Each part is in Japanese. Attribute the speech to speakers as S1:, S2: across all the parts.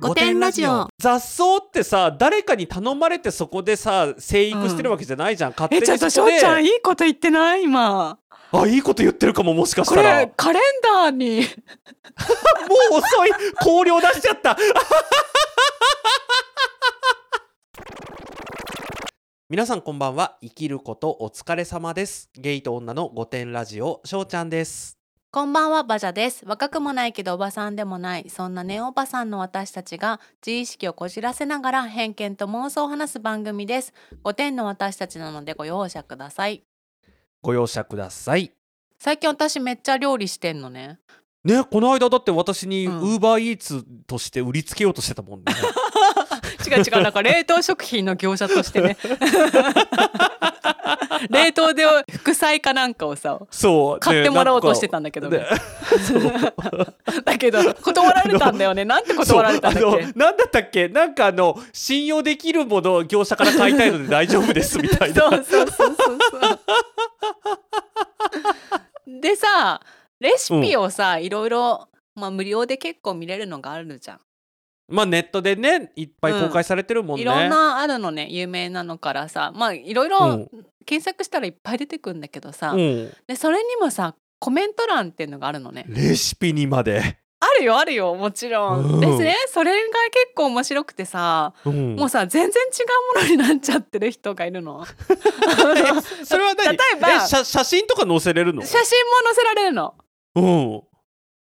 S1: 御殿ラジオ。
S2: 雑草ってさ誰かに頼まれてそこでさ生育してるわけじゃないじゃん、勝手
S1: え
S2: に
S1: ちょっとしょ
S2: そう
S1: ちゃんいいこと言ってない？今。
S2: あいいこと言ってるかももしかし
S1: こ
S2: たら。
S1: れカレンダーに。
S2: もう遅い。香料出しちゃった。皆さんこんばんは。生きることお疲れ様です。ゲイと女の御殿ラジオしょうちゃんです
S3: こんばんはバジャです。若くもないけどおばさんでもない。そんなネオおばさんの私たちが自意識をこじらせながら偏見と妄想を話す番組です。5点の私たちなのでご容赦ください。
S2: ご容赦ください。
S3: 最近私めっちゃ料理してんのね。
S2: ねこの間だって私に
S3: うん。
S2: ウーバーイーツとして売りつけようとしてたもんね
S3: 違う違う。なんか冷凍食品の業者としてね。冷凍で副菜かなんかをさ
S2: そう。
S3: 買ってもらおうとして
S2: た
S3: たんだけど
S2: ね。
S3: ね だけど断られたんだよね。なんて断られたんだっけ？
S2: のなんだったっけ？なんかあの信用できるものを業者から買いたいので大丈夫ですみたいな。
S3: そうそうそうそう。そう。でさレシピをさ、いろいろ、まあ、無料で結構見れるのがあるじゃん。
S2: まあネットでねいっぱい公開されてるもんね、
S3: いろんなあるのね有名なのからさ。まあいろいうろ
S2: ん。
S3: 検索したらいっぱい出てくるんだけどさ、
S2: うん、
S3: でそれにもさコメント欄っていうのがあるのね。
S2: レシピにまで、
S3: あるよあるよもちろん。
S2: うん。
S3: ですね。それが結構面白くてさ
S2: うん。
S3: もうさ全然違うものになっちゃってる人がいるの。
S2: それは何？
S3: 例えば
S2: え写写真とか載せれるの？
S3: 写真も載せられるの。
S2: うん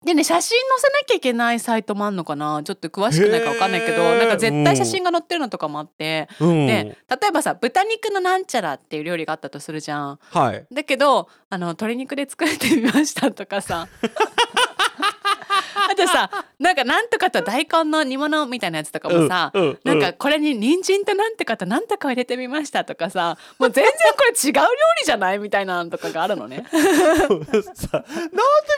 S3: でね写真載せなきゃいけないサイトもあんのかな？ちょっと詳しくないか分かんないけどなんか絶対写真が載ってるのとかもあって、
S2: うん、
S3: で例えばさ豚肉のなんちゃらっていう料理があったとするじゃん。
S2: はい。
S3: だけどあの鶏肉で作ってみましたとかさ。あ とさなんかなんとかと大根の煮物みたいなやつとかもさ、
S2: うんうん
S3: なんかこれに人参となんとかとなんとかを入れてみましたとかさもう全然これ違う料理じゃないみたいなのとかがあるのね。
S2: さなんで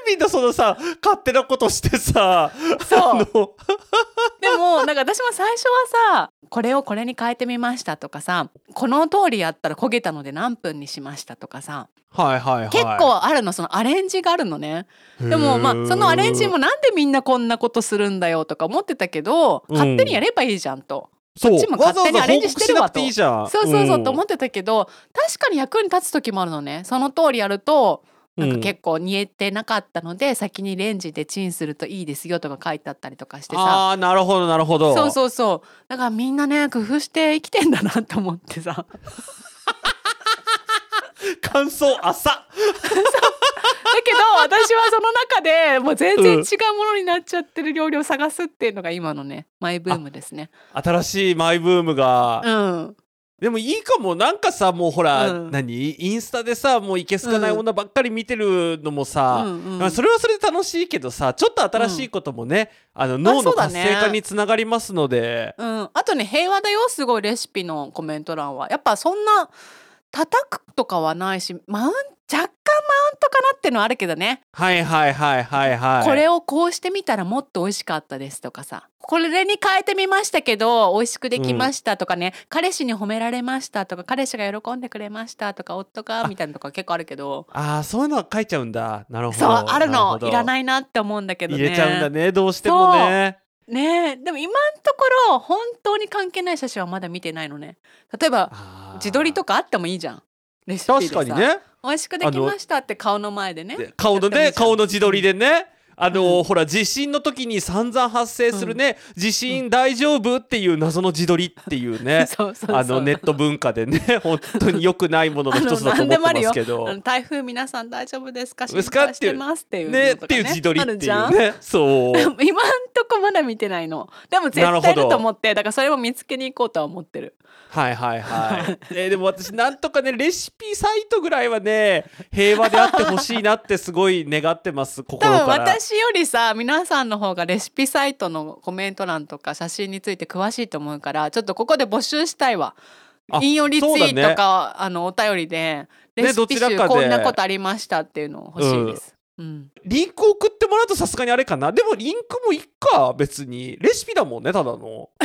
S2: みんなそのさ勝手なことしてさ
S3: そう。でもなんか私も最初はさこれをこれに変えてみましたとかさこの通りやったら焦げたので何分にしましたとかさ
S2: はいはいはい。
S3: 結構あるのそのアレンジがあるのね。でもまあそのアレンジもなんでみんなこんなことするんだよとか思ってたけど
S2: うん。
S3: 勝手にやればいいじゃんと、
S2: そ
S3: っちも勝手にアレンジしてるわと。そうそうそう、
S2: ん。
S3: と思ってたけど確かに役に立つ時もあるのね。その通りやるとなんか結構煮えてなかったので、先にレンジでチンするといいですよとか書いてあったりとかしてさ。
S2: ああなるほどなるほど。
S3: そうそうそう。だからみんなね工夫して生きてんだなと思ってさ
S2: 感想浅
S3: だけど私はその中でもう全然違うものになっちゃってる料理を探すっていうのが今のねマイブームですね。
S2: 新しいマイブームが、
S3: うん、
S2: でもいいかも。なんかさもうほら、
S3: うん。
S2: 何？インスタでさもういけすかないものばっかり見てるのもさ、
S3: うんうん
S2: まあそれはそれで楽しいけどさちょっと新しいこともね、あの脳の活性化につながりますので、
S3: うん、あとね平和だよすごいレシピのコメント欄は。やっぱそんな叩くとかはないしマウン若干マウントかなってのはあるけどね、
S2: はいはいはいはいはい。
S3: これをこうしてみたらもっと美味しかったですとかさ。これに変えてみましたけど美味しくできましたとかね、彼氏に褒められましたとか彼氏が喜んでくれましたとか夫がみたいなのとか結構あるけど。
S2: ああそういうのは書いちゃうんだ。なるほど。
S3: そうあるの。いら
S2: い
S3: ないなって思うんだけどね。
S2: 入れちゃうんだねどうしてもね
S3: ねえ。でも今のところ本当に関係ない写真はまだ見てないのね。例えば自撮りとかあってもいいじゃん。レシピでさ。
S2: 確かにね。
S3: 美味しくできましたって顔の前でね。
S2: で顔のね顔の自撮りでねあの
S3: うん。
S2: ほら地震の時に散々発生するね、地震大丈夫っていう謎の自撮りっていうね あのネット文化でね 本当に良くないものの一つだと思ってますけど。
S3: 台風皆さん大丈夫ですか心配してますっていう
S2: ね
S3: のとか
S2: っていう自撮りっていうんねそう
S3: 今んとこまだ見てないのでも絶対いると思ってだからそれも見つけに行こうとは思ってる
S2: はいはいはい、えーでも私なんとかねレシピサイトぐらいはね平和であってほしいなってすごい願ってます心から
S3: 私よりさ皆さんの方がレシピサイトのコメント欄とか写真について詳しいと思うからちょっとここで募集したいわ。
S2: あ
S3: 引用リツイート
S2: そうだね。
S3: か、あのお便りで。レシピ集こんなことありましたっていうの欲しいです。うん、
S2: リンク送ってもらうとさすがにあれかな。でもリンクもいっか別に。レシピだもんねただの。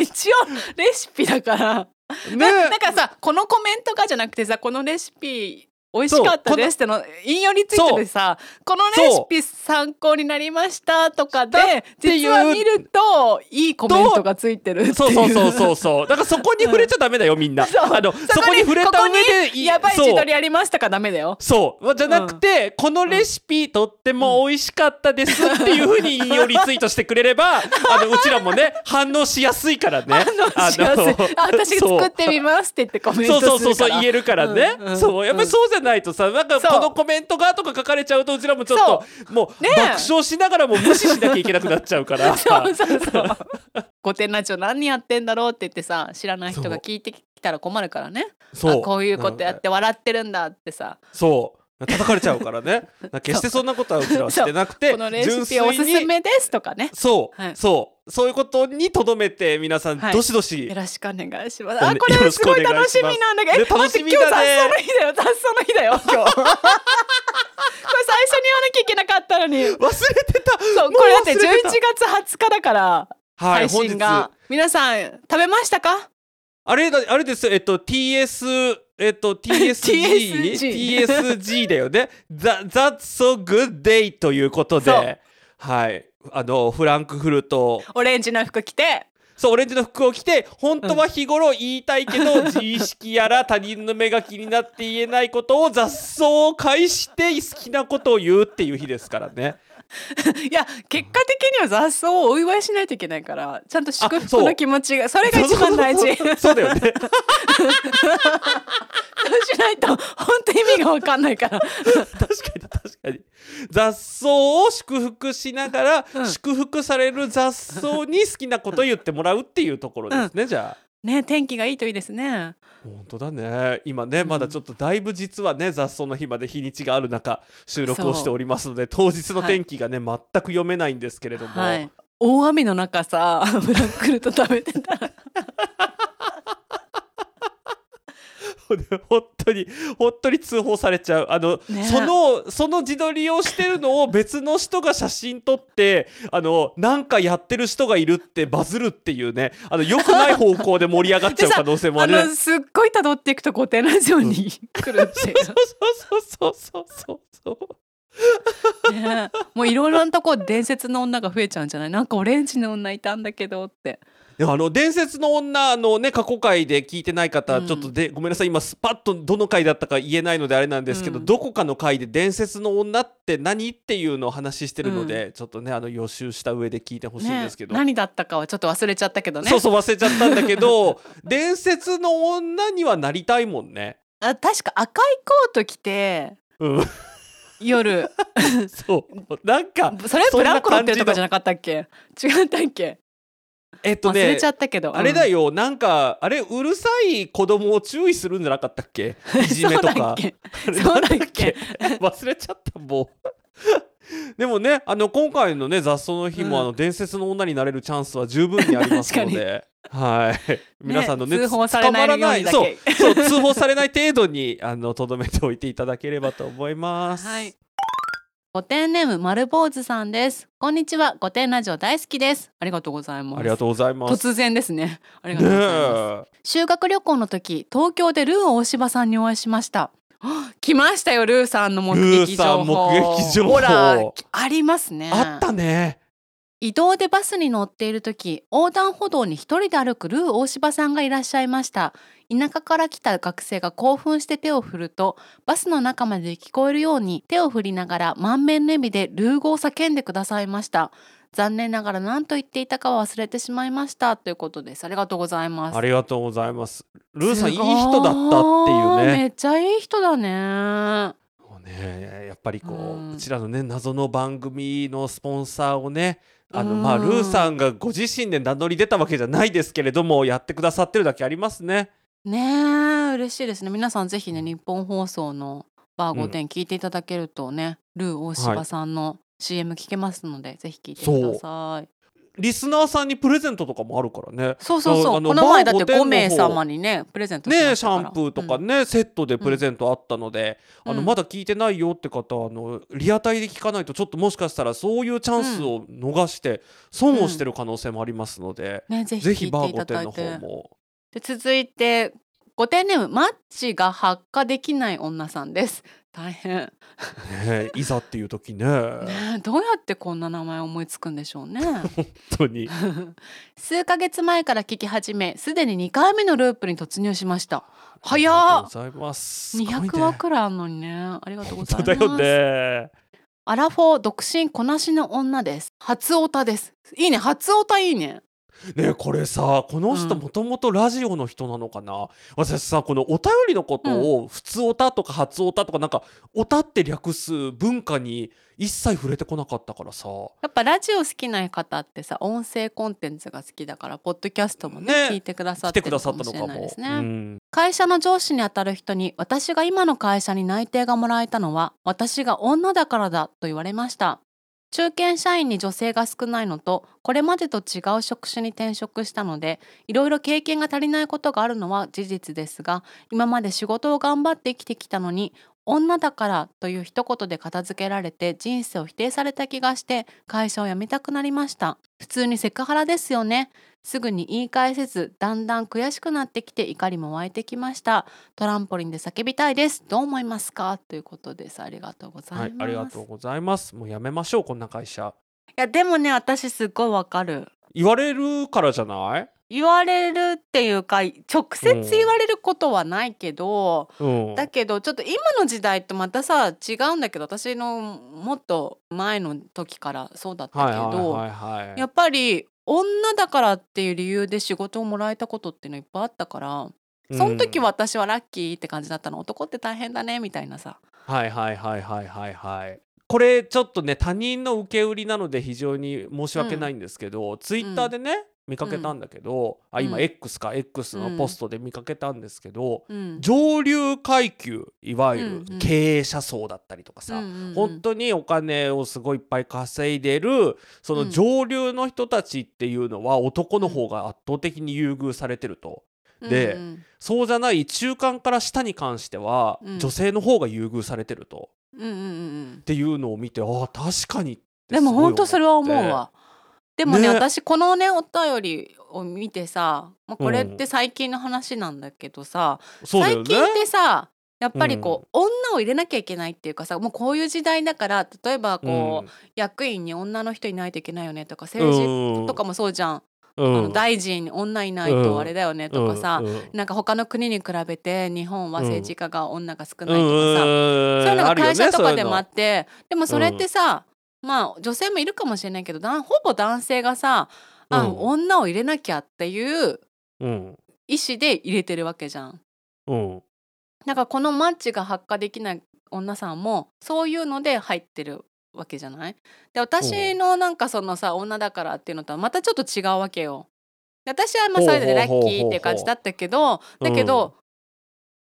S3: 一応レシピだから、
S2: ね。
S3: だだからさこのコメントがじゃなくてさこのレシピ美味しかったです。っての引用についてでさこのレシピ参考になりましたとかで実は見るといいコメントがついてるっていう。
S2: そうそうそうそうそう。だからそこに触れちゃダメだよみんな。
S3: そう。
S2: あのそこに触れた上で
S3: やばい
S2: そう。
S3: 自撮りありましたかダメだよ。
S2: そう。じゃなくて、このレシピとっても美味しかったですっていうふうに引用リツイートしてくれればあのうちらもね反応しやすいからね。
S3: 反応しやすい。私が作ってみますって言ってコメント
S2: そう
S3: するから。
S2: そうそうそう言えるからね、
S3: うんうん。
S2: そう。やっぱりそうじゃないとさなんかこのコメントがとか書かれちゃうとうちらもちょっともう
S3: ねえ。
S2: 爆笑しながらも無視しなきゃいけなくなっちゃうから。
S3: そうそうそう。御殿ラジオ何やってんだろうって言ってさ知らない人が聞いてきたら困るからね。
S2: そう。
S3: あこういうことやって笑ってるんだってさ。
S2: そう叩かれちゃうからね。決してそんなことはうちらはしてなくて
S3: このレシピおすすめですとかね。
S2: そう、
S3: はい。
S2: そう。そういうことにとどめて皆さん
S3: はい。
S2: どしどし、
S3: よろしくお願いします。あこれす。ごい楽しみなんだけど
S2: ね楽しみ
S3: 今日雑草の日だよ雑草の日だよ 今日。これ最初に言わなきゃいけなかったのに。
S2: 忘れてた。
S3: そうこれだって11
S2: 忘れてた。
S3: 月20日だから
S2: はい
S3: 配信が、皆さん食べましたか？
S2: あれだあれです。よえっと TS えっと TSG
S3: TSG
S2: TSG だよね。That, That's so good day ということで。はい。あのフランクフルト。
S3: オレンジの服着て。
S2: そうオレンジの服を着て本当は日頃言いたいけど、自意識やら他人の目が気になって言えないことを雑草を介して好きなことを言うっていう日ですからね
S3: いや結果的には雑草をお祝いしないといけないからちゃんと祝福の気持ちがそれが一番大事。
S2: そうだよね。
S3: そうしないと本当意味が分かんないから。
S2: 確かに確かに。雑草を祝福しながら、
S3: うん。
S2: 祝福される雑草に好きなことを言ってもらうっていうところですね、じゃあ
S3: ね天気がいいといいですね。
S2: 本当だね。今ね
S3: うん。
S2: まだちょっとだいぶ実はね雑草の日まで日にちがある中収録をしておりますので当日の天気がね、全く読めないんですけれども、
S3: はい。大雨の中さ フランクフルト食べてたら
S2: 本当に本当に通報されちゃう。あの、
S3: ね
S2: そのその自撮りをしてるのを別の人が写真撮ってあのなんかやってる人がいるってバズるっていうね。あの良くない方向で盛り上がっちゃう 可能性もあ
S3: あ
S2: る。ね
S3: のすっごい辿っていくと御殿ラジオに来るっていう。
S2: そうそうそうそうそうそう
S3: ねもういろいろなとこ伝説の女が増えちゃうんじゃない？なんかオレンジの女いたんだけどって
S2: いやあの伝説の女のね過去回で聞いてない方、
S3: うん。
S2: ちょっとでごめんなさい今スパッとどの回だったか言えないのであれなんですけど、
S3: うん。
S2: どこかの回で伝説の女って何っていうのを話してるので、ちょっとねあの予習した上で聞いてほしいんですけど、
S3: ね何だったかはちょっと忘れちゃったけどね。
S2: そうそう忘れちゃったんだけど 伝説の女にはなりたいもんね。
S3: あ確か赤いコート着て
S2: うん、
S3: 夜。
S2: そう。なんか
S3: それブランコ乗ってるとかじゃ
S2: 感
S3: なかったっけ？違ったっけ？
S2: えっとね
S3: 忘れちゃったけど、
S2: あれだ
S3: よ。
S2: よ、なんかあれうるさい子供を注意するんじゃなかったっけ？いじめとか。
S3: そうだっけ。
S2: 忘れちゃったもう。でもねあの今回のね雑草の日も、
S3: うん。
S2: あの伝説の女になれるチャンスは十分にありますので。はい。皆さんのね
S3: 通報されない。
S2: そう。そう通報されない程度にあのとどめておいていただければと思います。
S3: はい御殿ネーム丸坊主さんです。こんにちは。御殿ラジオ大好きです。ありがとうございます。
S2: ありがとうございます。
S3: 突然ですね。ありが
S2: ね
S3: とうございます、
S2: え。
S3: 修学旅行の時東京でルー大柴さんにお会いしました。は来ましたよ。ルーさんの目撃情報。
S2: ルーさん目撃情報。
S3: ほらありますね。
S2: あったね
S3: 移動でバスに乗っている時横断歩道に一人で歩くルー大柴さんがいらっしゃいました。田舎から来た学生が興奮して手を振るとバスの中まで聞こえるように手を振りながら満面の笑みでルー語を叫んでくださいました。残念ながら何と言っていたかは忘れてしまいました。ということですありがとうございます。
S2: ありがとうございます。ルーさんい。い人だったっていうね。
S3: めっちゃいい人だね。
S2: ねやっぱりこう、
S3: う
S2: うんちらのね謎の番組のスポンサーをねあの
S3: うん。
S2: まあルーさんがご自身で名乗り出たわけじゃないですけれどもやってくださってるだけありますね。
S3: ねえ嬉しいですね。皆さんぜひね日本放送のバー5点聞いていただけるとね、ルー大柴さんの CM 聞けますので、ぜひ聞いてください
S2: リスナーさんにプレゼントとかもあるからね。
S3: そうそうそう。
S2: あの
S3: この前だって
S2: バー5点の
S3: 5名
S2: 方
S3: 様にねプレゼント
S2: ねシャンプーとか
S3: うん。
S2: ね、セットでプレゼントあったので、あの
S3: うん。
S2: まだ聞いてないよって方はあのリアタイで聞かないとちょっともしかしたらそういうチャンスを逃して損をしてる可能性もありますので、
S3: ねぜひ
S2: バー5点の
S3: だいて。
S2: 方も。
S3: で続いてご丁寧マッチが発火できない女さんです。大変、
S2: ねえ いざっていう時ね。
S3: ねえ、どうやってこんな名前思いつくんでしょうね。
S2: 本当に。
S3: 数ヶ月前から聞き始めすでに2回目のループに突入しました。
S2: あ
S3: 早
S2: りがとう
S3: っ
S2: ございます。すごいね。
S3: 200話くらいあるのにね。ありがとうございます。
S2: だよね。
S3: アラフォー独身こなしの女です。初オタです。いいね。初オタいいね
S2: ねえこれさこの人
S3: うん。
S2: もともとラジオの人なのかな、私さこのお便りのことを普通オタとか初オタとかなんかオタって略す文化に一切触れてこなかったからさ。
S3: やっぱラジオ好きな方ってさ音声コンテンツが好きだからポッドキャストもね
S2: ね
S3: 聞いてくださって
S2: 来てくださ
S3: るかもしれないですね、
S2: うん。
S3: 会社の上司にあたる人に私が今の会社に内定がもらえたのは私が女だからだと言われました中堅社員に女性が少ないのとこれまでと違う職種に転職したのでいろいろ経験が足りないことがあるのは事実ですが今まで仕事を頑張って生きてきたのに女だからという一言で片付けられて人生を否定された気がして会社を辞めたくなりました。普通にセクハラですよね。すぐに言い返せずだんだん悔しくなってきて怒りも湧いてきました。トランポリンで叫びたいです。どう思いますか？ということです。ありがとうございます、
S2: はい、ありがとうございます。もうやめましょうこんな会社。
S3: いやでもね私すっごいわかる。
S2: 言われるからじゃない？
S3: 言われるっていうか直接言われることはないけど、
S2: うん。
S3: だけどちょっと今の時代ってまたさ違うんだけど私のもっと前の時からそうだった
S2: はい
S3: けど、やっぱり女だからっていう理由で仕事をもらえたことっていうのいっぱいあったからその時は私はラッキーって感じだったの。男って大変だねみたいなさ。
S2: はいはいはいはいはいはい。これちょっとね他人の受け売りなので非常に申し訳ないんですけど、ツイッターでね、見かけたん。だけど、あ今
S3: うん。
S2: X か X のポストで見かけたんですけど、
S3: うん。
S2: 上流階級いわゆ
S3: うんうん。
S2: る経営者層だったりとかさ、
S3: うんうんうん。
S2: 本当にお金をすごいいっぱい稼いでるその
S3: うん。
S2: 上流の人たちっていうのは男の方が圧倒的に優遇されてると。で
S3: うん
S2: そうじゃない中間から下に関しては、
S3: うん。
S2: 女性の方が優遇されてると。
S3: うんうんうんうん。
S2: っていうのを見てああ確かにって。
S3: でも本当それは思うわ。でもね
S2: ね。
S3: 私このねお便りを見てさ、まあ、これっ
S2: うん。
S3: て最近の話なんだけどさ、
S2: そうだよね。
S3: 最近ってさやっぱりこう、女を入れなきゃいけないっていうかさもうこういう時代だから例えばこう、役員に女の人いないといけないよねとか政治とかもそうじゃん、
S2: うん。
S3: あの大臣に女いないとあれだよねとかさ、
S2: うん。うん。
S3: なんか他の国に比べて日本は政治家が女が少ないとかさ、
S2: うん。
S3: そういうのが会社とかでもあ
S2: あ
S3: って、でもそれってさ、まあ女性もいるかもしれないけどほぼ男性がさ、あ
S2: うん。
S3: 女を入れなきゃっていう意思で入れてるわけじゃん。
S2: うん。うん
S3: なんかこのマッチが発火できない女さんもそういうので入ってるわけじゃない？で私のなんかそのさ女だからっていうのとはまたちょっと違うわけよ。で私はまあそれでラッキーって感じだったけどだけど、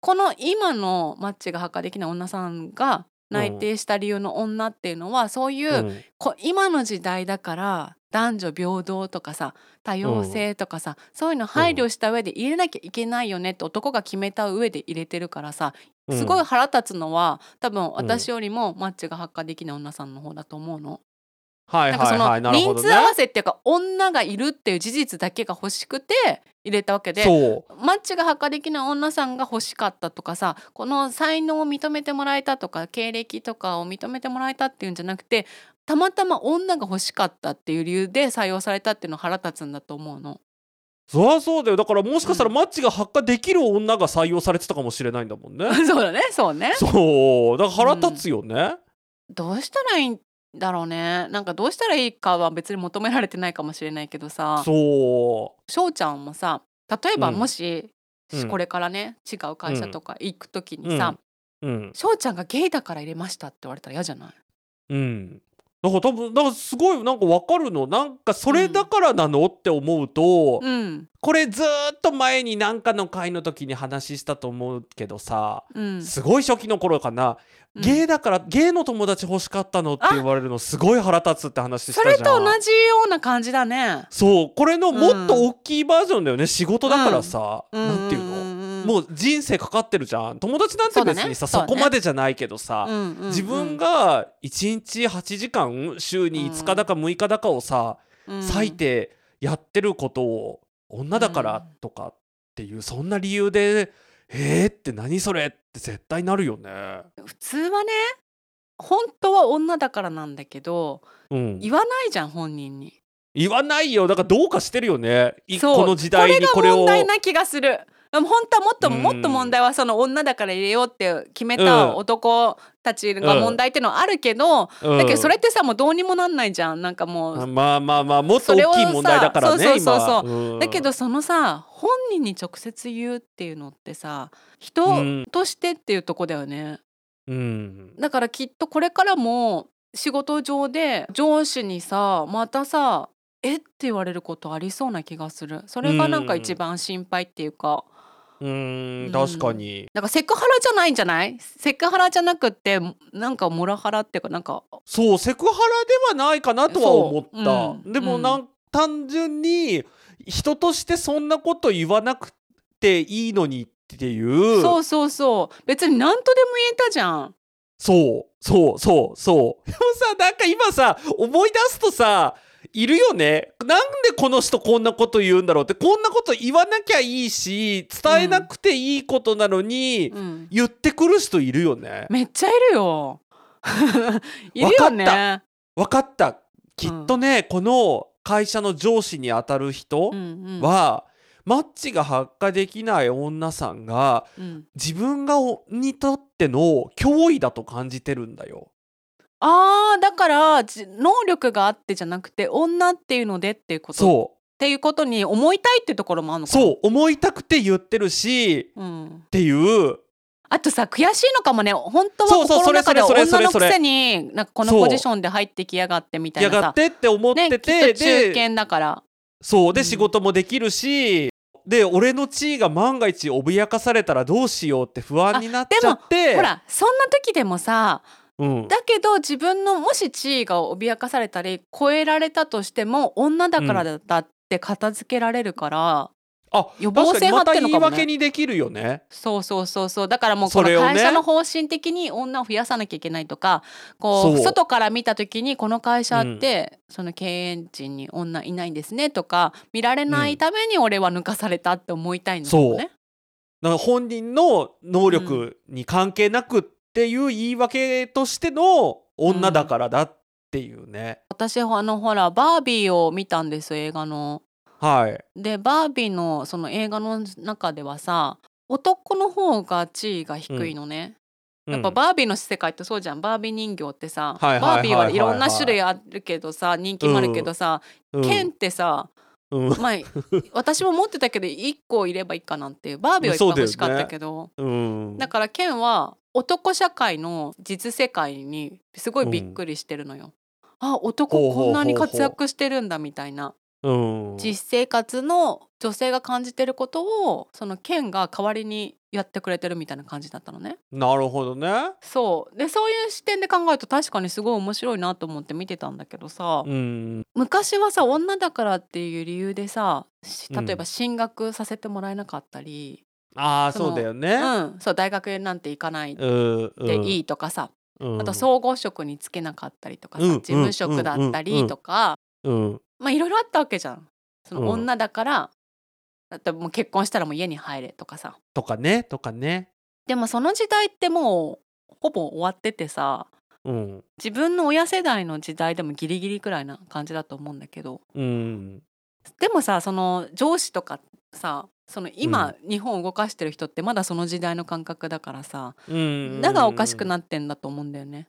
S3: この今のマッチが発火できない女さんが内定した理由の女っていうのはそういう、
S2: うん。
S3: こ今の時代だから男女平等とかさ多様性とかさ、そういうの配慮した上で入れなきゃいけないよねって男が決めた上で入れてるからさすごい腹立つのは多分私よりもマッチが発火できない女さんの方だと思うの。
S2: はいはいはいなるほ
S3: 人
S2: どね。
S3: 数合わせっていうか女がいるっていう事実だけが欲しくて入れたわけで
S2: そう。
S3: マッチが発火できない女さんが欲しかったとかさこの才能を認めてもらえたとか経歴とかを認めてもらえたっていうんじゃなくてたまたま女が欲しかったっていう理由で採用されたっていうの腹立つんだと思うの。
S2: そりゃそうだよ。だからもしかしたらマッチが発火できる女が採用されてたかもしれないんだもんね。
S3: そうだねそうね。
S2: そう。だから腹立つよね、
S3: どうしたらいいんだろうね。なんかどうしたらいいかは別に求められてないかもしれないけどさ。
S2: そ
S3: 翔ちゃんもさ例えば
S2: うん。
S3: もし、
S2: うん。
S3: これからね違う会社とか行く時にさ
S2: ううん「
S3: 翔、ちゃんがゲイだから入れました」って言われたら嫌じゃない？
S2: うんだから多分だからすごいなんかわかるの。なんかそれだからなのって思うと、
S3: うん。
S2: これずーっと前に何かの回の時に話したと思うけどさ、
S3: うん。
S2: すごい初期の頃かな、
S3: うん。
S2: ゲイだからゲイの友達欲しかったのって言われるのすごい腹立つって話したじゃん。
S3: それと同じような感じだね。
S2: そうこれのもっと大きいバージョンだよね、仕事だからさ、なんていうの、
S3: の？
S2: もう人生かかってるじゃん。友達なんて別にさそ,、こまでじゃないけどさ、自分が1日8時間週に5日だか6日だかをさ、割いてやってることを女だからとかっていうそんな理由でえーって何それって絶対なるよね。
S3: 普通はね本当は女だからなんだけど
S2: うん、
S3: 言わないじゃん本人に。
S2: 言わないよ。だからどうかしてるよね。この時代にこ
S3: これ
S2: を
S3: 問題な気がする本当はもっと
S2: うん。
S3: もっと問題はその女だから入れようって決めた
S2: うん
S3: 男たちが問題っていうのはあるけど、
S2: うん。
S3: だけどそれってさもうどうにもなんないじゃん。なんかもう、
S2: まあまあまあもっと大きい問題だからね
S3: さそうそうそうそう。
S2: 今うん。
S3: だけどそのさ本人に直接言うっていうのってさ人
S2: うん
S3: としてっていうとこだよね、
S2: うん。
S3: だからきっとこれからも仕事上で上司にさまたさえ？って言われることありそうな気がする。それがなんか一番心配っていうか、
S2: う
S3: うん
S2: ん。確かに。
S3: なんかセクハラじゃないんじゃない？セクハラじゃなくってなんかモラハラっていうかなんか。
S2: そうセクハラではないかなとは思った、でもなん、単純に人としてそんなこと言わなくていいのにっていう。
S3: そうそうそう。別に何とでも言えたじゃん。
S2: そうそうそうそう。でもさなんか今さ思い出すとさいるよね。なんでこの人こんなこと言うんだろうってこんなこと言わなきゃいいし伝えなくていいことなのに、
S3: うん。
S2: 言ってくる人いるよね。
S3: めっちゃいるよ。いるよね。
S2: わかった。きっとね、この会社の上司に当たる人
S3: うんうん。
S2: は、マッチが発火できない女さんが
S3: うん。
S2: 自分がおにとっての脅威だと感じてるんだよ。
S3: あーだからじ能力があってじゃなくて女っていうのでっていうこと。っ
S2: そう。
S3: ていうことに思いたいっていうところもあるのかな。
S2: そう。思いたくて言ってるし
S3: うん、
S2: っていう。
S3: あとさ悔しいのかもね。本当は
S2: そうそう
S3: 心の中では
S2: それそれそれ。それ
S3: 女のくせになんかこの
S2: そう。
S3: ポジションで入ってきやがってみたい
S2: や
S3: なさ。
S2: がってって思って
S3: ね、き
S2: て、
S3: っと中
S2: で
S3: 堅だから。
S2: そう。で
S3: うん。
S2: 仕事もできるし、で俺の地位が万が一脅かされたらどうしようって不安になっちゃって。
S3: ほらそんな時でもさ
S2: うん、
S3: だけど自分のもし地位が脅かされたり超えられたとしても女だからだって片付けられるから、
S2: あ
S3: 予防線張ってんのかもね。
S2: 訳にできるよね。
S3: そうそうそうそう。だからもうこの会社の方針的に女を増やさなきゃいけないとかこう外から見た時にこの会社って、その経営陣に女いないんですねとか見られないために俺は抜かされたって思いたいのかもね。
S2: だから本人の能力に関係なくっていう言い訳としての女だからだっていうね。
S3: 私あのほらバービーを見たんですよ映画の。
S2: はい。
S3: でバービーのその映画の中ではさ男の方が地位が低いのね。やっぱ
S2: うん
S3: バービーの世界ってそうじゃんバービー人形ってさ、バービーはいろんな種類あるけどさ人気もあるけどさ、
S2: うん
S3: ケンってさ
S2: うん
S3: まあ私も持ってたけど1個いればいいかなってバービーはいっぱい欲しかったけど。
S2: うん。
S3: だ,、からケンは男社会の実世界にすごいびっくりしてるのよ。
S2: うほうほうほう
S3: こんなに活躍してるんだみたいな。
S2: うん
S3: 実生活の女性が感じてることをそのケンが代わりにやってくれてるみたいな感じだったのね。
S2: なるほどね。
S3: そうでそういう視点で考えると確かにすごい面白いなと思って見てたんだけどさ、
S2: うん。
S3: 昔はさ女だからっていう理由でさ例えば進学させてもらえなかったり、
S2: ああ
S3: そ
S2: うだよね。
S3: うんそう大学なんて行かない
S2: うん。
S3: でい
S2: い。
S3: いとかさ、
S2: うん
S3: あと総合職に就けなかったりとかさ、
S2: うん
S3: 事務職だったりとか、
S2: うん。
S3: まあいろいろあったわけじゃん。その
S2: うん
S3: 女だから、だってもう結婚したらもう家に入れとかさ
S2: とかねとかね。
S3: でもその時代ってもうほぼ終わっててさ
S2: うん。
S3: 自分の親世代の時代でもギリギリくらいな感じだと思うんだけど
S2: うん。
S3: でもさその上司とかさその今、日本を動かしてる人ってまだその時代の感覚だからさ
S2: うん。
S3: だがおかしく
S2: い
S3: なってんだと思うんだよね。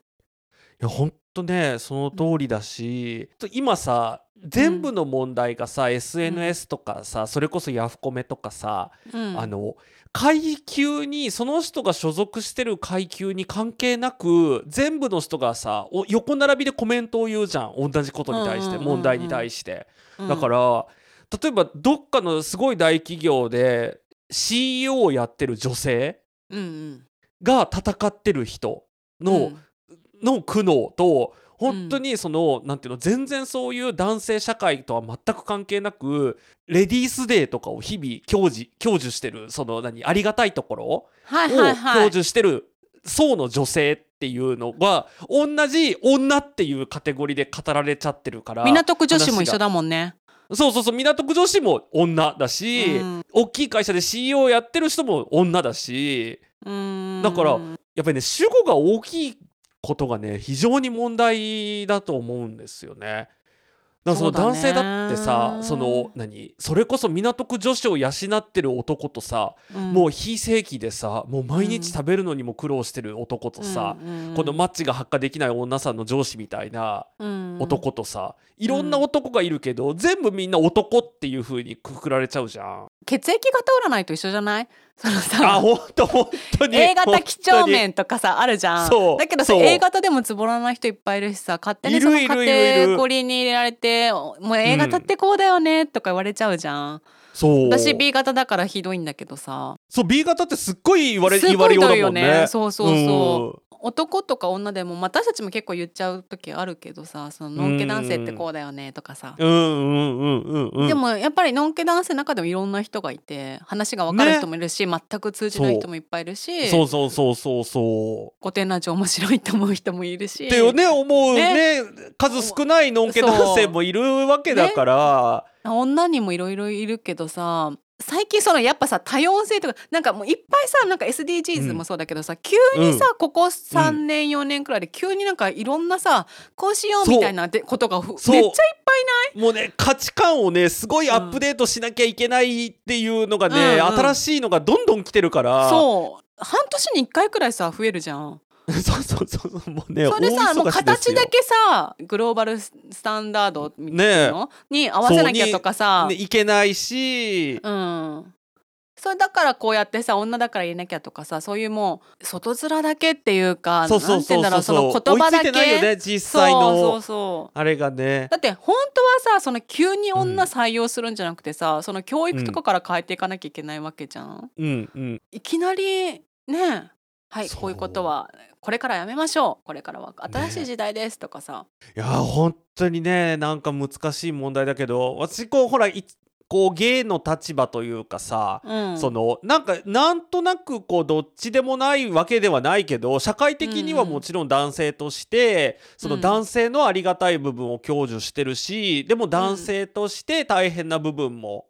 S2: やほんとねその通りだし、今さ全部の問題がさ、SNS とかさそれこそヤフコメとかさ、
S3: うん、
S2: あの階級にその人が所属してる階級に関係なく全部の人がさお横並びでコメントを言うじゃん。同じことに対して、
S3: うんうんうんうん。
S2: 問題に対して。
S3: うん。
S2: だから例えばどっかのすごい大企業で CEO をやってる女性
S3: うんうん。
S2: が戦ってる人の、
S3: うん
S2: の苦悩と本当にその、なんていうの全然そういう男性社会とは全く関係なくレディースデーとかを日々享受享受してるその何ありがたいところを享受してる層の女性っていうのが同じ女っていうカテゴリーで語られちゃってるから
S3: 港区女子も一緒だもんね。
S2: そうそうそう港区女子も女だし、
S3: うん。
S2: 大きい会社で CEO やってる人も女だし
S3: うん。
S2: だからやっぱりね主語が大きいことがね非常に問題だと思うんですよね。だからその男性だってさその何？それこそ港区女子を養ってる男とさ、
S3: うん。
S2: もう非正規でさもう毎日食べるのにも苦労してる男とさ、
S3: うん
S2: このマッチが発火できない女さんの上司みたいな
S3: うん。
S2: 男とさ、いろんな男がいるけど、全部みんな男っていう風にくくられちゃうじゃん。
S3: 血液型占いと一緒じゃない？その
S2: あ
S3: さ
S2: 本当本当に。
S3: A 型几帳面とかさあるじゃん。
S2: そう。
S3: だけどさ
S2: そう。
S3: A 型でもつぼらない人いっぱいいるしさ勝手にその
S2: いるいるい
S3: 家
S2: る
S3: 庭こりに入れられてもう A 型ってこうだよねとか言われちゃうじゃん、
S2: そう。
S3: 私 B 型だからひどいんだけどさ。
S2: そう B 型ってすっごい言われ
S3: す
S2: 言われようだも
S3: よ
S2: ね。
S3: ね。そうそうそう男とか女でもまあ私たちも結構言っちゃう時あるけどさそののんけ男性ってこうだよねとかさ、
S2: うんうんうんうんうん。
S3: でもやっぱりのんけ男性の中でもいろんな人がいて話が分かる人もいるし、全く通じない人もいっぱいいるし
S2: そうそうそうそうそう。
S3: 古典ラジオ面白いと思う人もいるし。
S2: ってね思うね数少ないのんけ男性もいるわけだから。
S3: 女にもいろいろいるけどさ最近そのやっぱさ多様性とかなんかもういっぱいさなんか SDGs もそうだけどさ、急にさ、ここ3年4年くらいで急になんかいろんなさこうしようみたいなでことがふめっちゃいっぱい
S2: もうね価値観をねすごいアップデートしなきゃいけないっていうのがね、
S3: うんうん。
S2: 新しいのがどんどん来てるから。
S3: そう。半年に1回くらいさ増えるじゃん。
S2: そうそうそうもうね
S3: それでさもう形だけさグローバルスタンダードみたいなの、に合わせなきゃとかさ、
S2: ね、いけないし、
S3: うん。それだからこうやってさ女だから言えなきゃとかさそういうもう外面だけっていうか
S2: そうそうそう
S3: なんて
S2: そう
S3: 言うんだろうその言葉だけ？
S2: ないよね実際の。
S3: そうそうそう。
S2: あれがね。
S3: だって本当はさその急に女採用するんじゃなくてさ、その教育とかから変えていかなきゃいけないわけじゃん。
S2: うん。うん。
S3: いきなりねはいこういうことはこれからやめましょう。これからは新しい時代ですとかさ、
S2: いやー本当にねなんか難しい問題だけど私こうほらいこうゲイの立場というかさ、
S3: うん、
S2: そのなんかなんとなくこうどっちでもないわけではないけど社会的にはもちろん男性として、その男性のありがたい部分を享受してるしでも男性として大変な部分も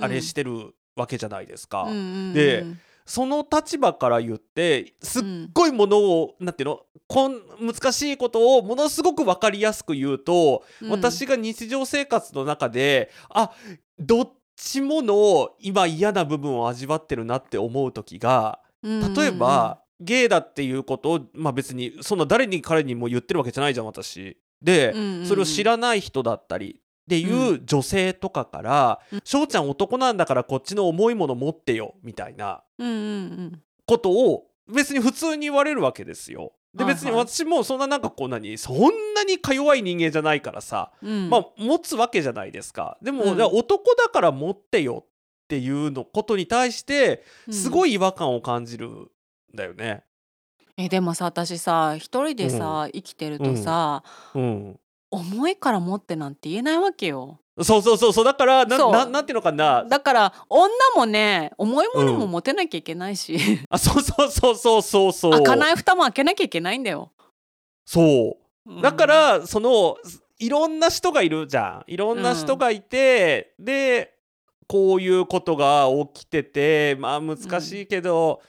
S2: あれしてるわけじゃないですか。
S3: うん。
S2: でその立場から言ってすっごいものを、なんていうのこん難しいことをものすごく分かりやすく言うと、
S3: うん。
S2: 私が日常生活の中であどっちもの今嫌な部分を味わってるなって思う時が例えば、ゲイだっていうことを、まあ、別にそんな誰に彼にも言ってるわけじゃないじゃん私。で、
S3: うんうんうん。
S2: それを知らない人だったりっていう女性とかから
S3: うん「
S2: 翔、ちゃん男なんだからこっちの重いもの持ってよ」みたいな
S3: うんうんうん。
S2: ことを別に普通に言われるわけですよ。で別に私もそんななんかこう何そんなにか弱い人間じゃないからさ、
S3: うん。
S2: まあ持つわけじゃないですか。でも、
S3: うん。
S2: じゃあ男だから持ってよっていうのことに対してすご
S3: い、
S2: い違和感を感じるんだよね。
S3: えでもさ私さ一人でさ、生きてるとさ、
S2: うん。
S3: 重いから持ってなんて言えないわけよ。
S2: そうそうそうそう。だからな
S3: そう。
S2: ななんていうのかな。
S3: だから女もね重いものも持てなきゃいけないし、
S2: あそうそうそうそうそうそう。
S3: 開かない蓋も開けなきゃいけないんだよ、
S2: そう。
S3: うん。
S2: だから、そのいろんな人がいるじゃん。いろんな人がいて、でこういうことが起きててまあ難しいけど、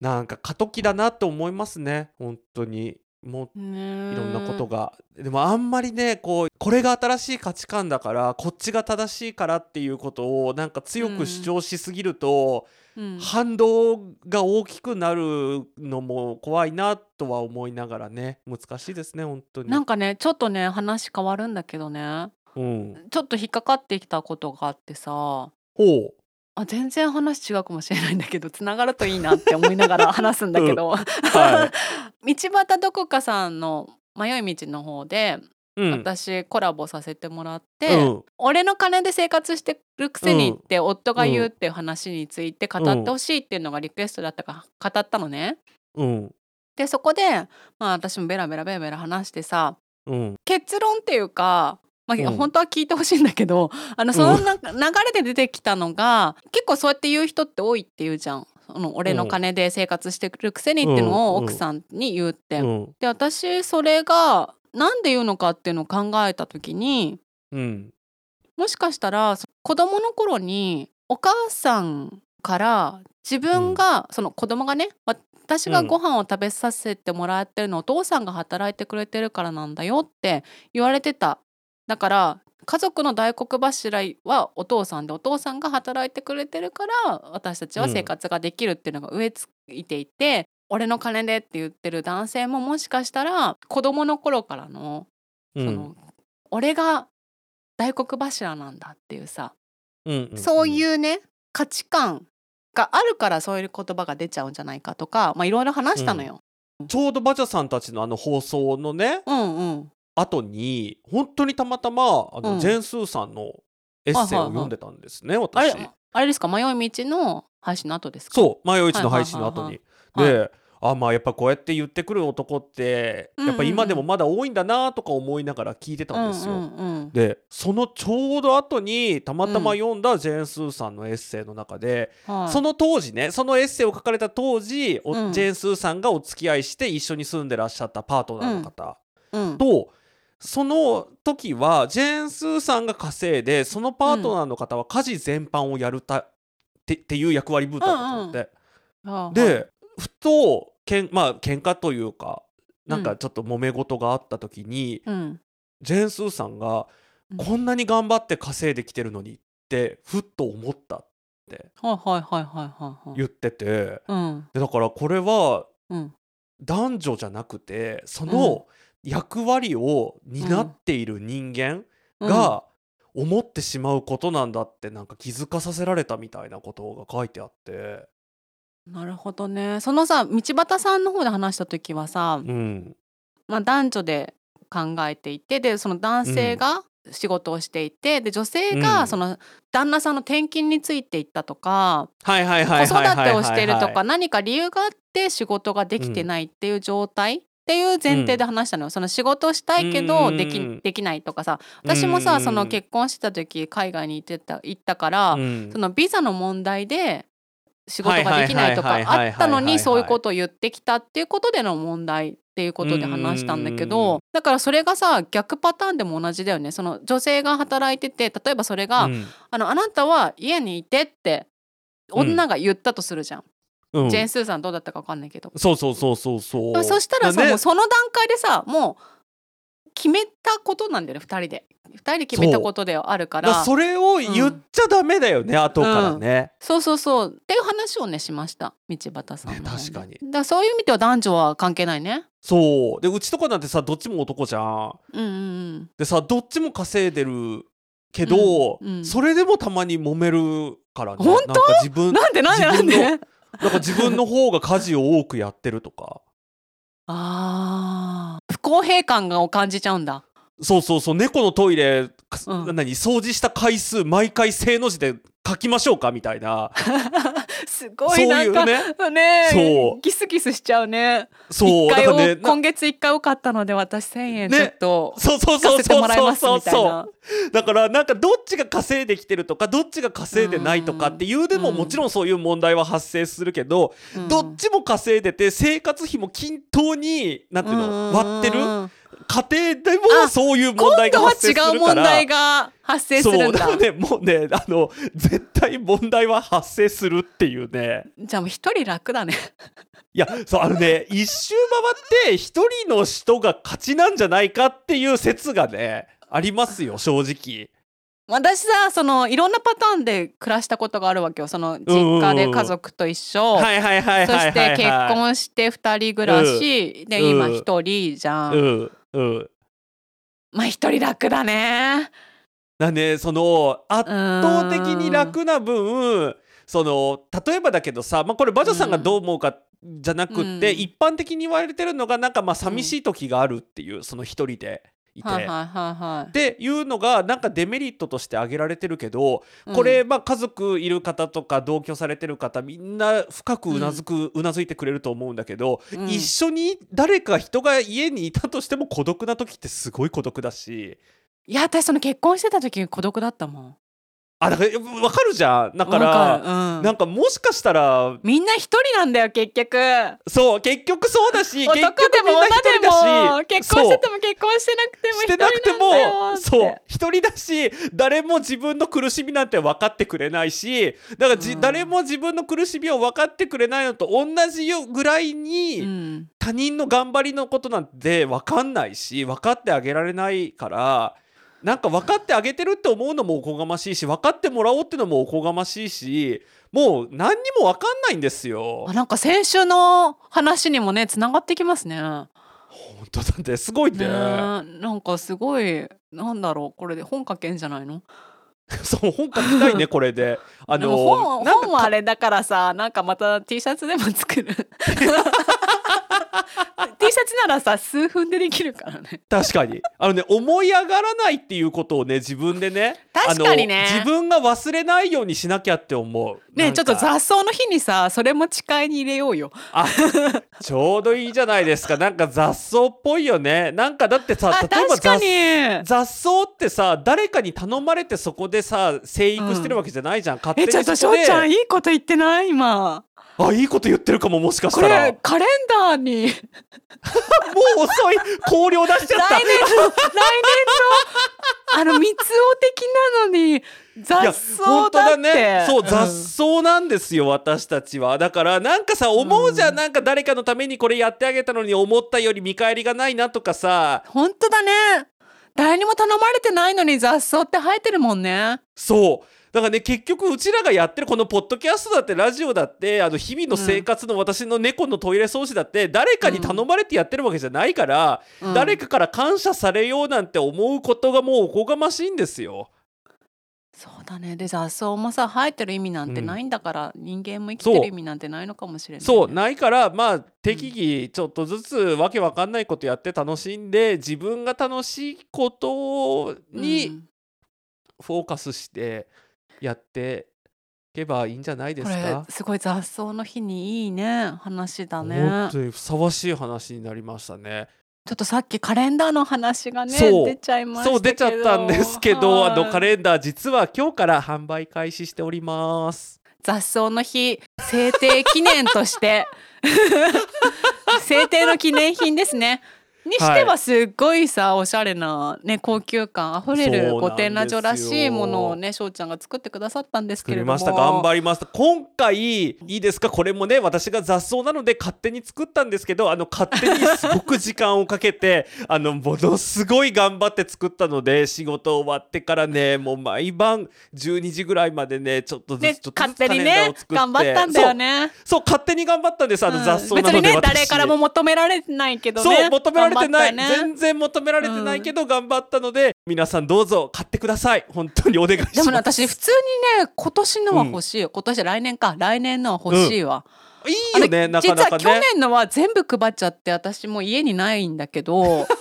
S2: なんか過渡期だなと思いますね。本当にもいろんなことが。でもあんまりねこうこれが新しい価値観だからこっちが正しいからっていうことをなんか強く主張しすぎると、
S3: うん。
S2: 反動が大きくなるのも怖いなとは思いながらね。難しいですね本当に。
S3: なんかねちょっとね話変わるんだけどね。
S2: うん、
S3: ちょっと引っかかってきたことがあってさあ全然話違うかもしれないんだけどつながるといいなって思いながら 話すんだけど、
S2: はい、
S3: 道端どこかさんの迷い道の方で、
S2: うん。
S3: 私コラボさせてもらって、
S2: うん。
S3: 俺の金で生活してるくせにって夫が言うっていう話について語ってほしいっていうのがリクエストだったから語ったのね。
S2: うん。
S3: でそこでまあ私もベラベラベラベラ話してさ
S2: うん。
S3: 結論っていうか、まあ
S2: うん。
S3: 本当は聞いてほしいんだけど あのそのな、流れで出てきたのが結構そうやって言う人って多いって言うじゃん。その俺の金で生活してるくせにっていうのを
S2: うん。
S3: 奥さんに言うって。
S2: うん。
S3: で私それがなんで言うのかっていうのを考えた時に
S2: うん。
S3: もしかしたらそ子供の頃にお母さんから自分が、その子供がね私がご飯を食べさせてもらってるの、お父さんが働いてくれてるからなんだよって言われてただから家族の大黒柱はお父さんでお父さんが働いてくれてるから私たちは生活ができるっていうのが植え付いていて、俺の金でって言ってる男性ももしかしたら子供の頃からの
S2: うん。
S3: その、俺が大黒柱なんだっていうさ、
S2: うん
S3: そう
S2: う
S3: いうね価値観があるからそういう言葉が出ちゃうんじゃないかとかまあいろいろ話したのよ。
S2: ん。ちょうどバジャさんたちのあの放送のね
S3: うんうん
S2: 後に本当にたまたまあの、
S3: うん。
S2: ジェーン・スーさんのエッセイを読んでたんですね、
S3: あ
S2: 私。
S3: れあれですか？迷い道の配信の後ですか？
S2: そう迷い市の配信の後に。
S3: はいはい。はい。
S2: であまあやっぱこうやって言ってくる男って
S3: うんうんうん
S2: やっぱ今でもまだ多いんだなとか思いながら聞いてたんですよ。
S3: うんうんうん。
S2: でそのちょうど後にたまたま読んだジェーン・スーさんのエッセイの中で、
S3: はい。
S2: その当時ねそのエッセイを書かれた当時、お
S3: うん。
S2: ジェーン・スーさんがお付き合いして一緒に住んでらっしゃったパートナーの方、
S3: うん。
S2: とその時はジェーン・スーさんが稼いでそのパートナーの方は家事全般をやるたってっていう役割分担だったので、
S3: はあ
S2: でふとけんまあ喧嘩というかなんかちょっと揉め事があった時に、
S3: うん。
S2: ジェーン・スーさんが、
S3: うん。
S2: こんなに頑張って稼いできてるのにってふっと思ったって。
S3: はいはいはいはいはいはい。
S2: 言ってて。だからこれは
S3: うん。
S2: 男女じゃなくてその役割を担っている人間が思ってしまうことなんだってなんか気づかさせられたみたいなことが書いてあって。
S3: なるほどね。そのさ道端さんの方で話した時はさ、
S2: うん。
S3: まあ、男女で考えていてでその男性が仕事をしていて、で女性
S2: うん。
S3: がその旦那さんの転勤についていったとか、
S2: はいはいはい
S3: 子育てをしているとか何か理由があって仕事ができてないっていう状態、っていう前提で話したのよ、その仕事をしたいけ
S2: うん。
S3: どできできないとかさ。私もさ、
S2: うん。
S3: その結婚してた時海外に行ってた行ったから、
S2: うん。
S3: そのビザの問題で仕事ができないとかあったのにそういうことを言ってきたっていうことでの問題っていうことで話したんだけ
S2: うんうん。うん
S3: どだからそれがさ逆パターンでも同じだよね。その女性が働いてて例えばそれが、
S2: うん。
S3: あの「あなたは家にいて」って女が言ったとするじゃん、
S2: うん。
S3: ジェーン・スーさんどうだったか分かんないけど、
S2: そうそうそうそうそう。
S3: そしたらさ、
S2: ね。
S3: もうその段階でさもう決めたことなんだよね2人で。2人で決めたことではあるか
S2: ら。らそれを言っちゃダメだよね、後からね、
S3: そうそうそう。っていう話をねしました道端さん
S2: ね確かに。
S3: だそういう意味では男女は関係ないね。
S2: そう。でうちとかなんてさどっちも男じゃん。
S3: うんうん
S2: でさどっちも稼いでるけど、
S3: うんうん。
S2: それでもたまに揉めるからね。
S3: 本当？
S2: なんか自分
S3: うんなんでなんで？なんで
S2: なんか自分の方が家事を多くやってるとか。
S3: あー。不公平感がを感じちゃうんだ。
S2: そうそうそう。猫のトイレ、か
S3: うん。
S2: 何？掃除した回数毎回正の字で書きましょうか？みたいな
S3: すごいないんか
S2: うね。
S3: ねギスギスしちゃうね。
S2: そう
S3: 一回を
S2: ねな
S3: 今月1回多かったので私1,000円
S2: ね
S3: ちょっと
S2: そうそう
S3: 聞かせて
S2: そうそう
S3: もらいます
S2: そうそう。
S3: みたいな
S2: だからなんかどっちが稼いできてるとかどっちが稼いでないとかっていうでも
S3: うん
S2: もちろんそういう問題は発生するけど、
S3: うん。
S2: どっちも稼いでて生活費も均等になんていうの割ってる
S3: うん
S2: 家庭でも
S3: あ
S2: そういう問題が
S3: 今度は
S2: 発生するから。
S3: 違う問題が発生す
S2: そ
S3: る
S2: んだ。からねもうねあの絶対問題は発生するっていうね。
S3: じゃあもう一人楽だね。
S2: いやそうあのね一周回って一人の人が勝ちなんじゃないかっていう説がねありますよ正直。
S3: 私さそのいろんなパターンで暮らしたことがあるわけよ。その実家で家族と一緒、
S2: はいはいはいはい
S3: そして結婚して二人暮らし、で今
S2: うん。
S3: 一人じゃん、
S2: うんうん。
S3: まあ一人楽だね。
S2: だねその圧
S3: 圧
S2: 倒的に楽な分その例えばだけどさ、まあ、これバジョさんがどう思うかじゃなくって、
S3: うん。
S2: 一般的に言われてるのがなんかまあ寂しい時があるっていう、その一人でいて。
S3: はいはいはいはい。
S2: っていうのがなんかデメリットとして挙げられてるけどこれ、まあ家族いる方とか同居されてる方みんな深くうなずく、うなずいてくれると思うんだけど、
S3: うん。
S2: 一緒に誰か人が家にいたとしても孤独な時ってすごい孤独だし。
S3: いや私その結婚してた時孤独だったもん
S2: あだからわかるじゃん。だから
S3: わかる。うん。
S2: なんかもしかしたら
S3: みんな一人なんだよ結局。
S2: そう結局そうだし
S3: 男
S2: 結局
S3: でも女で
S2: 人だし
S3: も結婚してても結婚してなくても
S2: してなくてもそう一人だし誰も自分の苦しみなんて分かってくれないしだからじ、
S3: うん。
S2: 誰も自分の苦しみを分かってくれないのと同じよぐらいに、
S3: うん。
S2: 他人の頑張りのことなんて分かんないし分かってあげられないからなんか分かってあげてるって思うのもおこがましいし分かってもらおうってのもおこがましいしもう何にも分かんないんですよ
S3: あ。なんか先週の話にもねつながってきますね。
S2: 本当だってすごいね
S3: ねなんかすごいなんだろうこれで本書けんじゃないの？
S2: そう本書きたいね これで。あ
S3: でも本本はあれだからさなんかまた T シャツでも作る T シャツならさ数分でできるからね。
S2: 確かに。あのね思い上がらないっていうことをね自分でね
S3: 確かにね。
S2: 自分が忘れないようにしなきゃって思う。
S3: ねちょっと雑草の日にさそれも誓いに入れようよ。
S2: あ ちょうどいいじゃないですか。なんか雑草っぽいよね。なんかだってさ
S3: あ
S2: 例えば雑草ってさ誰かに頼まれてそこでさ生育してるわけじゃないじゃん、勝手に
S1: えちょっとし
S2: そこで。
S1: ょうちゃんいいこと言ってない？今
S2: あいいこと言ってるかももしかし
S1: こ
S2: たら。
S1: カレンダーに。来
S2: う遅い香料出しちゃった。
S1: 年の来年のあの蜜王的なのに雑草だって。
S2: だね。そう、
S1: ん
S2: 雑草なんですよ私たちは。だからなんかさ思うじゃん、
S1: うん。
S2: なんか誰かのためにこれやってあげたのに思ったより見返りがないなとかさ。
S3: 本当だね。誰にも頼まれてないのに雑草って生えてるもんね。
S2: そうだからね結局うちらがやってるこのポッドキャストだってラジオだってあの日々の生活の私の猫のトイレ掃除だって誰かに頼まれてやってるわけじゃないから、
S3: うん。
S2: 誰かから感謝されようなんて思うことがもうおこがましいんですよ。
S3: そうだね。で雑草もさ生えてる意味なんて
S2: うん
S3: ないんだから、人間も生きてる意味なんてないのかもしれないね、
S2: そうないからまあ適宜ちょっとずつわけわかんないことやって楽しんで自分が楽しいことに
S3: うん。
S2: フォーカスしてやっていけばいいんじゃないです
S3: これ
S2: か。
S3: すごい雑草の日にいいね話だね
S2: 本当にふさわしい話になりましたね。
S3: ちょっとさっきカレンダーの話がね出ちゃいましたけど
S2: そう出ちゃったんですけど、
S3: はい
S2: あのカレンダー実は今日から販売開始しております。
S3: 雑草の日制定記念として 制定の記念品ですねにしてはすっごいさおしゃれなね高級感あふれる御殿ラジオらしいものをね翔ちゃんが作ってくださったんですけれども。
S2: 作りました。頑張りました。今回いいですか？これもね私が雑草なので勝手に作ったんですけどあの勝手にすごく時間をかけて あのものすごい頑張って作ったので仕事終わってからねもう毎晩12時ぐらいまでねちょっとず
S3: ね
S2: つちょっとず
S3: 勝手にね
S2: を作って。
S3: 頑張ったんだよね。
S2: そう。勝手に頑張ったんです。あの
S3: うん。
S2: 雑草な
S3: 別にね
S2: ので私。
S3: 誰からも求められてないけどね。
S2: そう求められてない、
S3: ね。
S2: 全然求められてないけど頑張ったので、皆さんどうぞ買ってください。本当にお願いします。
S3: でもね私普通にね今年のは欲しい、今年来年か。来年のは欲しいわ、
S2: いいよねなかなかね。
S3: 実は去年のは全部配っちゃって私もう家にないんだけど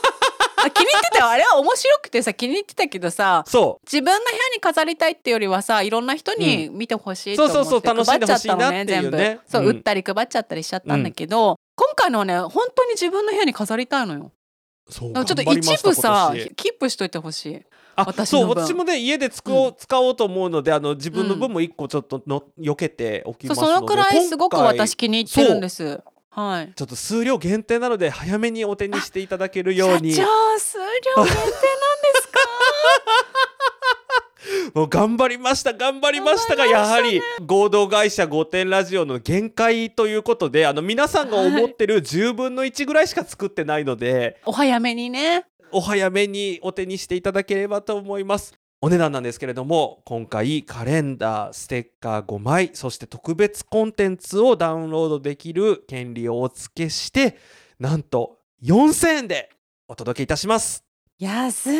S3: あ気に入ってたよ。あれは面白くてさ気に入ってたけどさ
S2: そ
S3: 自分の部屋に飾りたいってよりはさいろんな人に見てほしいと思って
S2: そうそうそう楽しんでほしいな
S3: 配っ
S2: ていうね。
S3: 全部。そう、
S2: うん。
S3: 売ったり配っちゃったりしちゃったんだけど、今回のはね本当に自分の部屋に飾りたいのよ。
S2: うそう
S3: ちょっと一部さキープしといてほしい。
S2: あそう
S3: 私
S2: もね家で使おう、使おうと思うのであの自分の分も一個ちょっとの避けておきますので。
S3: そのくらいすごく私気に入ってるんです。はい。
S2: ちょっと数量限定なので早めにお手にしていただけるように。
S3: 社長数量限定
S2: もう頑張りました頑張りましたがやはり合同会社御殿ラジオの限界ということであの皆さんが思ってる10分の1ぐらいしか作ってないので、
S3: お早めにね。
S2: お早めにお手にしていただければと思います。お値段なんですけれども今回カレンダーステッカー5枚そして特別コンテンツをダウンロードできる権利をお付けしてなんと4000円でお届けいたします。
S3: 安い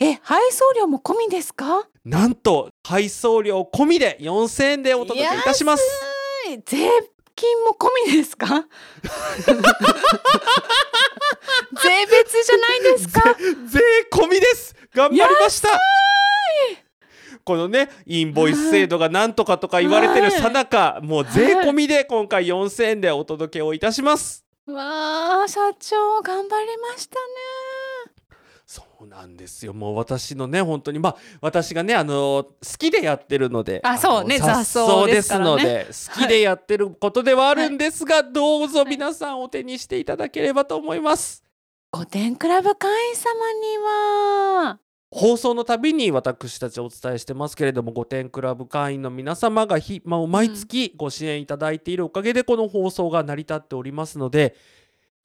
S3: え配送料も込みですか？
S2: なんと配送料込みで4000円でお届けい。たします。
S3: 安い税金も込みですか？税別じゃないですか？
S2: 税込みです。頑張りました。このねインボイス制度がなんとかとか言われてるさなかもう税込みで今回4000円でお届けをいたします。
S3: わあ社長頑張りましたね
S2: そうなんですよ。もう私のね本当にまあ私がねあの好きでやってるので。
S3: あそうね
S2: の
S3: 雑草です
S2: ので好きでやってることではあるんですが、どうぞ皆さんお手にしていただければと思います。
S3: 御殿クラブ会員様には。
S2: 放送のたびに私たちお伝えしてますけれども御殿クラブ会員の皆様がひ、まあ、毎月ご支援いただいているおかげでこの放送が成り立っておりますので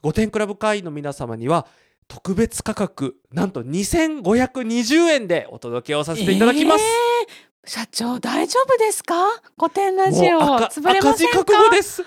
S2: 御殿クラブ会員の皆様には特別価格なんと2520円でお届けをさせていただきます。
S3: えー社長大丈夫ですか？御殿ラジオ潰れませんか？
S2: 赤字覚悟です。潰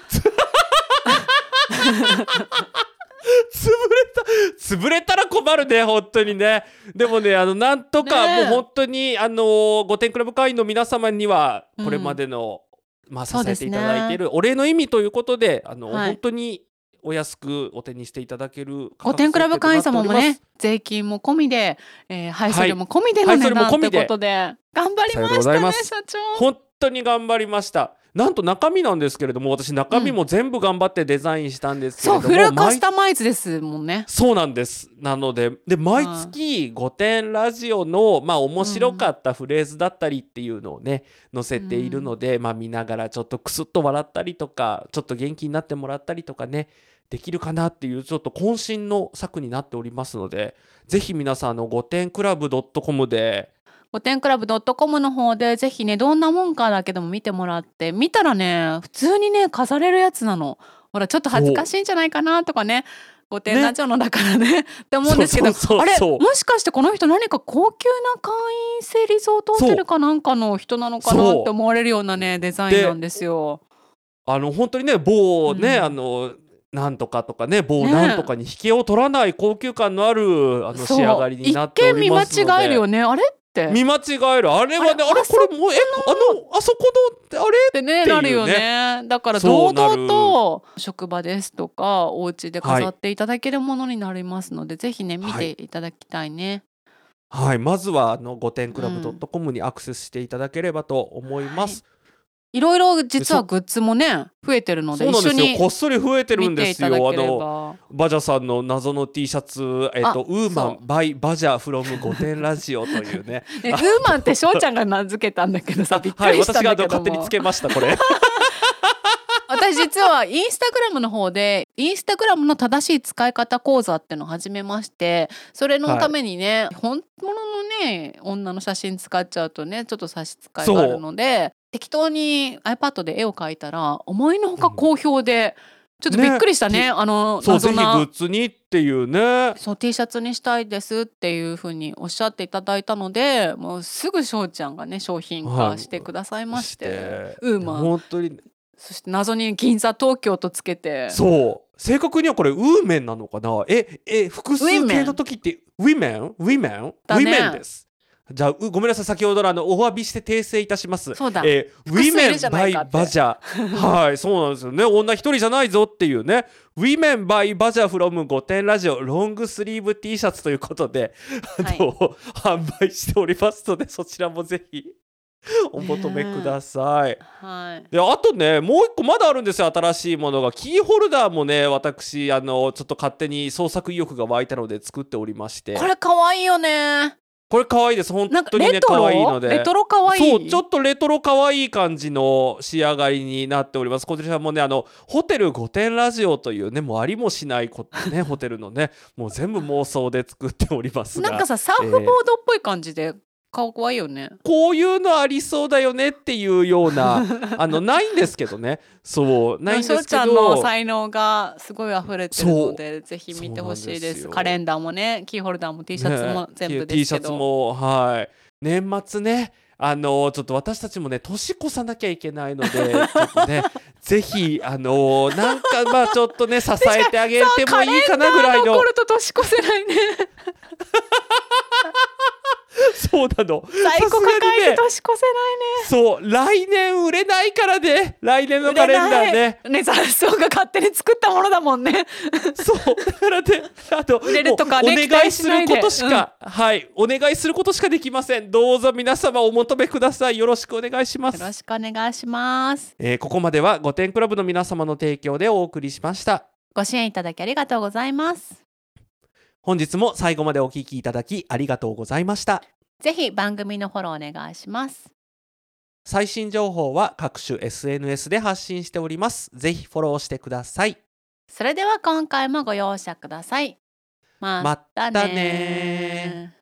S2: れた潰れたら困るね本当にね。でもねあのなんとかもう本当にあの御殿クラブ会員の皆様には
S3: うん。
S2: これまでの、まあ支
S3: そうですね
S2: えていただいているお礼の意味ということであの、
S3: はい。
S2: 本当にお安くお手にしていただける価
S3: 御
S2: 格
S3: 殿クラブ会員様もね税金も込みで、えー、配送料も込みでの
S2: 配
S3: 値段ということで頑張りましたね社長。
S2: 本当に頑張りました。なんと中身なんですけれども私中身も全部頑張ってデザインしたんですけれ
S3: そう
S2: ども、
S3: フルカス
S2: 毎
S3: タマイズですもんね。
S2: そうなんです。なので、で、毎月5点ラジオの、まあ、面白かったフレーズだったりっていうのをね、載せているので、まあ、見ながらちょっとクスッと笑ったりとか、ちょっと元気になってもらったりとかね、できるかなっていう、ちょっと渾身の作になっておりますので、ぜひ皆さん、あの、5点クラブ .com で、
S3: 御殿クラブ .com の方でぜひねどんなもんかだけでも見てもらって見たらね普通にね飾れるやつなの。ほらちょっと恥ずかしいんじゃないかなとかね御殿ラジオのだからね。って思うんですけどあれもしかしてこの人何か高級な会員制リゾートホテルかなんかの人なのかなって思われるようなねデザインなんですよ。
S2: あの、本当にね、某ね、
S3: うん。
S2: あの、なんとかとかね、某
S3: ね
S2: なんとかに引けを取らない高級感のあるあの仕上がりになっており
S3: 一
S2: ますので。
S3: 見見間違えるよねあれって。
S2: 見間違える。あれはねあれこれもうえあのあそこのあれ
S3: ってね
S2: ね
S3: なるよね。だから堂々と職場ですとかお家で飾っていただけるものになりますので、ぜひね見ていただきたいね。
S2: はい。まずはあの5点クラブ .com にアクセスしていただければと思います、
S3: いろいろ実はグッズもね増えてるので
S2: そうなんこっそり増えてるんですよ。あの
S3: ば。
S2: バジャさんの謎の T シャツ。えっと
S3: あ
S2: ウーマン
S3: そ
S2: バイバジャフロム5点ラジオというね。
S3: ねウーマンって翔ちゃんが名付けたんだけどさびっく
S2: はい
S3: りした
S2: 私があ
S3: んだけども、
S2: の勝手につけましたこれ。
S3: 私実はインスタグラムの方でインスタグラムの正しい使い方講座っていうのを始めましてそれのためにね、本物のね女の写真使っちゃうとねちょっと差し支えがあるので適当に iPad で絵を描いたら思いのほか好評で、ちょっとびっくりしたね。
S2: ね。
S3: あの
S2: そうぜひグッズにっていうね。
S3: そう T シャツにしたいですっていうふうにおっしゃっていただいたのでもうすぐ翔ちゃんがね商品化してくださいまして、ウーマン
S2: 本当に。
S3: そして謎に銀座東京とつけて。
S2: そう。正確にはこれウーメンなのかな？ええ複数形の時ってウィメン。ウィメン？ウィメンですじゃあうごめんなさい先ほどのあのお詫びして訂正いたします。
S3: そうだ。
S2: えーウィメンバイバジャはいそうなんですよね。女一人じゃないぞっていうね。ウィメンバイバジャフロム5点ラジオ。ロングスリーブ T シャツということで、
S3: はい。
S2: 販売しておりますのでそちらもぜひお求めください、
S3: はい。
S2: であとねもう一個まだあるんですよ新しいものが。キーホルダーもね私あのちょっと勝手に創作意欲が湧いたので作っておりまして。
S3: これ可愛いよね
S2: これ可愛いです。本当にね可愛いので。
S3: レトロ可愛い？
S2: そうちょっとレトロ可愛い感じの仕上がりになっております。こちらもねあのホテル御殿ラジオというねもうありもしないこね ホテルのねもう全部妄想で作っておりますが。
S3: なんかさサーフボードっぽい感じで顔可愛いよね、
S2: こういうのありそうだよねっていうような あのないんですけどね。そうないんですけ
S3: 翔ちゃんの
S2: ど
S3: 才能がすごい溢れてるのでぜひ見てほしいで
S2: す。
S3: カレンダーもねキーホルダーも T シャツも
S2: ね
S3: 全部
S2: T シャツ
S3: ですけど、
S2: もはい。年末ねあのちょっと私たちもね年越さなきゃいけないので ちょっとねぜひあのなんかまあちょっとね 支えてあげてもいいかなぐらいの。
S3: 残ると年越せないね
S2: そうなの。
S3: 在庫抱えて
S2: さ
S3: 年越せ
S2: そう来年売れないからね。来年のカレンダーね。
S3: ない。ねね雑草が勝手に作ったものだもんね。
S2: そう。だからねあの
S3: 売れるとか
S2: お願いすることしか、はい。お願いすることしかできません。どうぞ皆様お求めください。よろしくお願いします。
S3: よろしくお願いします。
S2: えーここまでは御殿クラブの皆様の提供でお送りしました。
S3: ご支援いただきありがとうございます
S2: 本日も最後までお聞きいただきありがとうございました。
S3: ぜひ番組のフォローお願いします。
S2: 最新情報は各種 SNS で発信しております。ぜひフォローしてください。
S3: それでは今回もご容赦ください。ま
S2: ま
S3: た
S2: ね